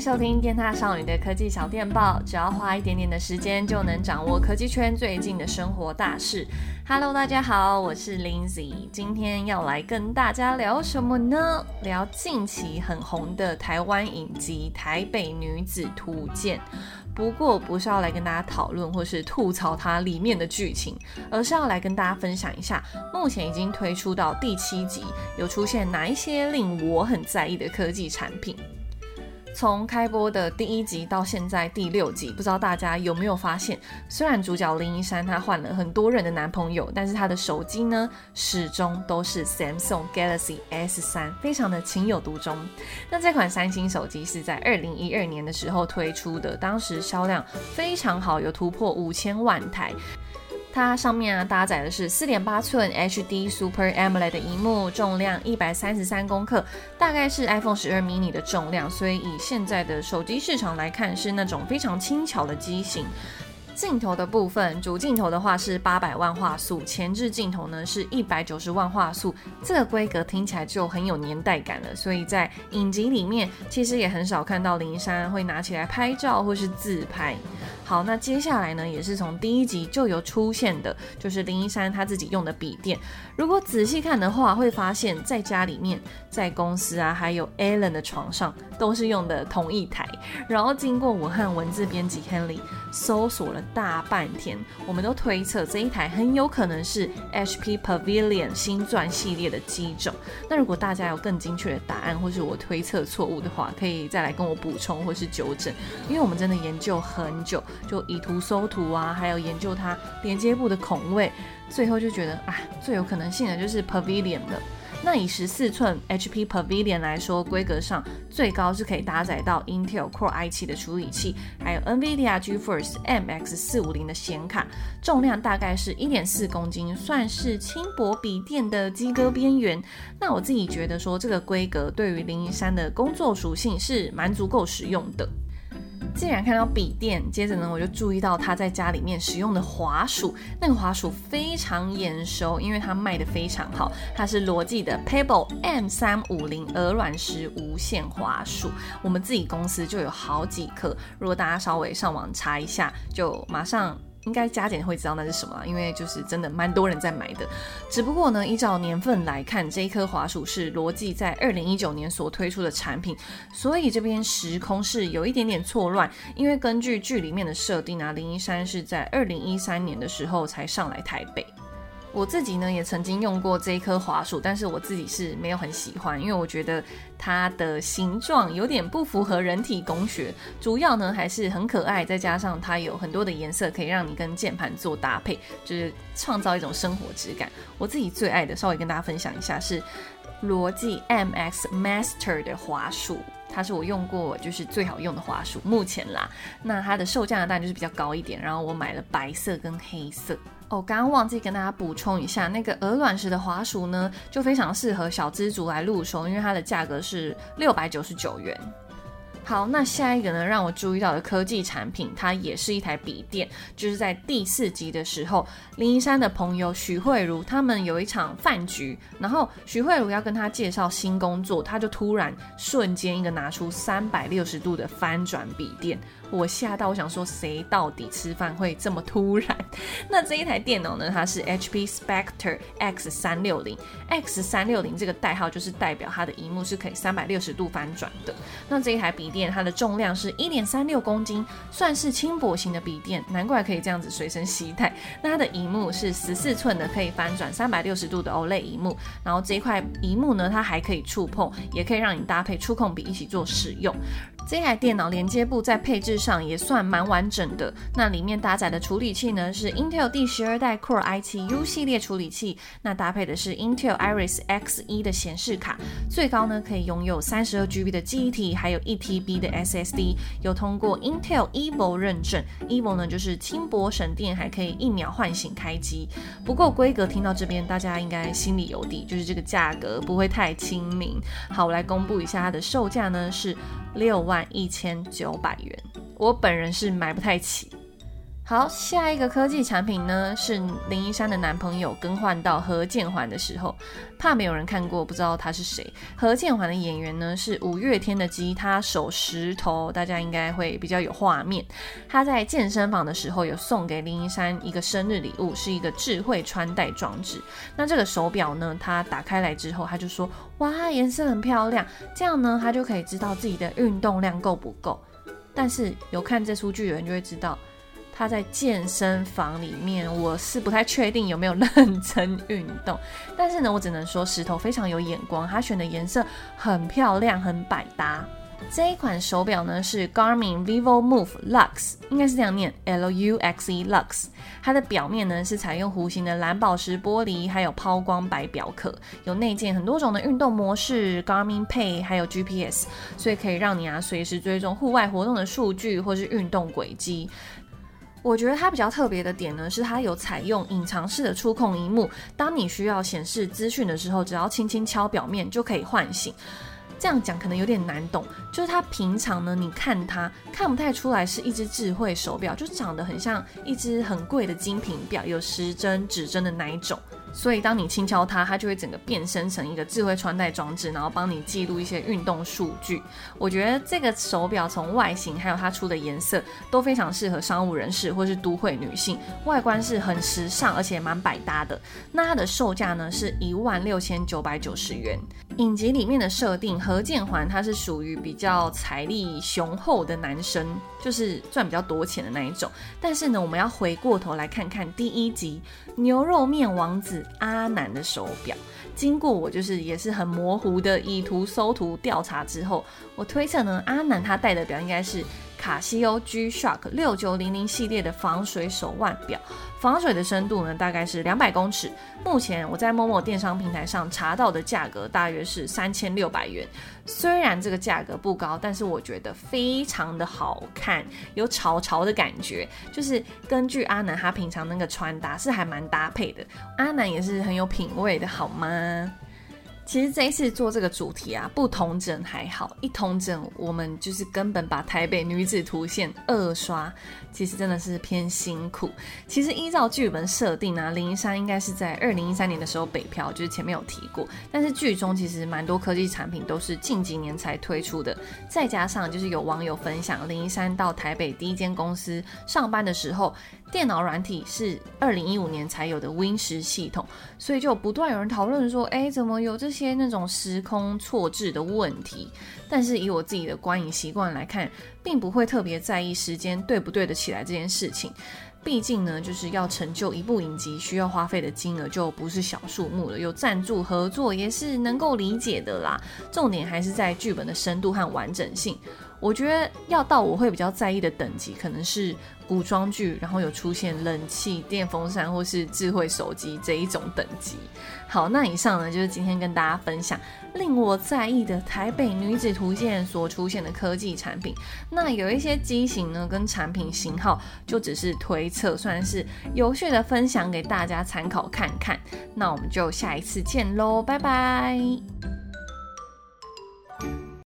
收听电獭少女的科技小电报，只要花一点点的时间，就能掌握科技圈最近的生活大事。Hello，大家好，我是 Lindsay，今天要来跟大家聊什么呢？聊近期很红的台湾影集《台北女子图鉴》。不过不是要来跟大家讨论或是吐槽它里面的剧情，而是要来跟大家分享一下，目前已经推出到第七集，有出现哪一些令我很在意的科技产品。从开播的第一集到现在第六集，不知道大家有没有发现，虽然主角林一山她换了很多人的男朋友，但是她的手机呢，始终都是 Samsung Galaxy S3，非常的情有独钟。那这款三星手机是在二零一二年的时候推出的，当时销量非常好，有突破五千万台。它上面啊搭载的是四点八寸 HD Super AMOLED 的荧幕，重量一百三十三公克，大概是 iPhone 十二 mini 的重量，所以以现在的手机市场来看，是那种非常轻巧的机型。镜头的部分，主镜头的话是八百万画素，前置镜头呢是一百九十万画素，这个规格听起来就很有年代感了。所以在影集里面，其实也很少看到林珊会拿起来拍照或是自拍。好，那接下来呢，也是从第一集就有出现的，就是林一山他自己用的笔电。如果仔细看的话，会发现在家里面、在公司啊，还有 Alan 的床上，都是用的同一台。然后经过我和文字编辑 Henry 搜索了大半天，我们都推测这一台很有可能是 HP Pavilion 星钻系列的机种。那如果大家有更精确的答案，或是我推测错误的话，可以再来跟我补充或是纠正。因为我们真的研究很久，就以图搜图啊，还有研究它连接部的孔位。最后就觉得啊，最有可能性的就是 Pavilion 的。那以十四寸 HP Pavilion 来说，规格上最高是可以搭载到 Intel Core i7 的处理器，还有 NVIDIA GeForce MX 四五零的显卡，重量大概是一点四公斤，算是轻薄笔电的及格边缘。那我自己觉得说，这个规格对于林一山的工作属性是蛮足够使用的。既然看到笔电，接着呢，我就注意到他在家里面使用的滑鼠，那个滑鼠非常眼熟，因为它卖的非常好。它是罗技的 Pebble M 三五零鹅卵石无线滑鼠，我们自己公司就有好几颗。如果大家稍微上网查一下，就马上。应该加减会知道那是什么，因为就是真的蛮多人在买的。只不过呢，依照年份来看，这一颗华鼠是罗技在二零一九年所推出的产品，所以这边时空是有一点点错乱。因为根据剧里面的设定啊，林一山是在二零一三年的时候才上来台北。我自己呢也曾经用过这一颗滑鼠，但是我自己是没有很喜欢，因为我觉得它的形状有点不符合人体工学。主要呢还是很可爱，再加上它有很多的颜色可以让你跟键盘做搭配，就是创造一种生活质感。我自己最爱的，稍微跟大家分享一下，是罗技 MX Master 的滑鼠，它是我用过就是最好用的滑鼠，目前啦。那它的售价呢，当然就是比较高一点，然后我买了白色跟黑色。哦，刚刚忘记跟大家补充一下，那个鹅卵石的滑鼠呢，就非常适合小资族来入手，因为它的价格是六百九十九元。好，那下一个呢，让我注意到的科技产品，它也是一台笔电，就是在第四集的时候，林一山的朋友徐慧茹他们有一场饭局，然后徐慧茹要跟他介绍新工作，他就突然瞬间一个拿出三百六十度的翻转笔电。我吓到，我想说，谁到底吃饭会这么突然？那这一台电脑呢？它是 HP Spectre X 三六零，X 三六零这个代号就是代表它的荧幕是可以三百六十度翻转的。那这一台笔电，它的重量是一点三六公斤，算是轻薄型的笔电，难怪可以这样子随身携带。那它的荧幕是十四寸的，可以翻转三百六十度的 OLED 荧幕。然后这一块荧幕呢，它还可以触碰，也可以让你搭配触控笔一起做使用。这台电脑连接部在配置上也算蛮完整的。那里面搭载的处理器呢，是 Intel 第十二代 Core i7 U 系列处理器，那搭配的是 Intel Iris Xe 的显示卡，最高呢可以拥有三十二 GB 的记忆体，还有一 TB 的 SSD，有通过 Intel Evo 认证。Evo 呢就是轻薄省电，还可以一秒唤醒开机。不过规格听到这边，大家应该心里有底，就是这个价格不会太亲民。好，我来公布一下它的售价呢是六万一千九百元，我本人是买不太起。好，下一个科技产品呢，是林一山的男朋友更换到何建环的时候，怕没有人看过，不知道他是谁。何建环的演员呢，是五月天的吉他手石头，大家应该会比较有画面。他在健身房的时候有送给林一山一个生日礼物，是一个智慧穿戴装置。那这个手表呢，他打开来之后，他就说：“哇，颜色很漂亮。”这样呢，他就可以知道自己的运动量够不够。但是有看这出剧的人就会知道。他在健身房里面，我是不太确定有没有认真运动，但是呢，我只能说石头非常有眼光，他选的颜色很漂亮，很百搭。这一款手表呢是 Garmin Vivomove Lux，应该是这样念 L U X E Lux。它的表面呢是采用弧形的蓝宝石玻璃，还有抛光白表壳，有内建很多种的运动模式，Garmin Pay，还有 GPS，所以可以让你啊随时追踪户外活动的数据或是运动轨迹。我觉得它比较特别的点呢，是它有采用隐藏式的触控荧幕，当你需要显示资讯的时候，只要轻轻敲表面就可以唤醒。这样讲可能有点难懂，就是它平常呢，你看它看不太出来是一只智慧手表，就长得很像一只很贵的精品表，有时针、指针的那一种。所以，当你轻敲它，它就会整个变身成一个智慧穿戴装置，然后帮你记录一些运动数据。我觉得这个手表从外形还有它出的颜色都非常适合商务人士或是都会女性，外观是很时尚而且蛮百搭的。那它的售价呢是一万六千九百九十元。影集里面的设定，何建环他是属于比较财力雄厚的男生，就是赚比较多钱的那一种。但是呢，我们要回过头来看看第一集牛肉面王子。阿南的手表，经过我就是也是很模糊的以图搜图调查之后，我推测呢，阿南他戴的表应该是卡西欧 G-Shock 六九零零系列的防水手腕表。防水的深度呢，大概是两百公尺。目前我在某某电商平台上查到的价格大约是三千六百元。虽然这个价格不高，但是我觉得非常的好看，有潮潮的感觉。就是根据阿南他平常那个穿搭是还蛮搭配的。阿南也是很有品味的，好吗？其实这一次做这个主题啊，不同整还好，一同整我们就是根本把台北女子图线二刷，其实真的是偏辛苦。其实依照剧本设定啊，林一山应该是在二零一三年的时候北漂，就是前面有提过。但是剧中其实蛮多科技产品都是近几年才推出的，再加上就是有网友分享林一山到台北第一间公司上班的时候，电脑软体是二零一五年才有的 Win 十系统，所以就不断有人讨论说，哎，怎么有这些那种时空错置的问题？但是以我自己的观影习惯来看，并不会特别在意时间对不对得起来这件事情。毕竟呢，就是要成就一部影集，需要花费的金额就不是小数目了。有赞助合作也是能够理解的啦。重点还是在剧本的深度和完整性。我觉得要到我会比较在意的等级，可能是古装剧，然后有出现冷气、电风扇或是智慧手机这一种等级。好，那以上呢就是今天跟大家分享令我在意的台北女子图鉴所出现的科技产品。那有一些机型呢跟产品型号就只是推测，算是有趣的分享给大家参考看看。那我们就下一次见喽，拜拜。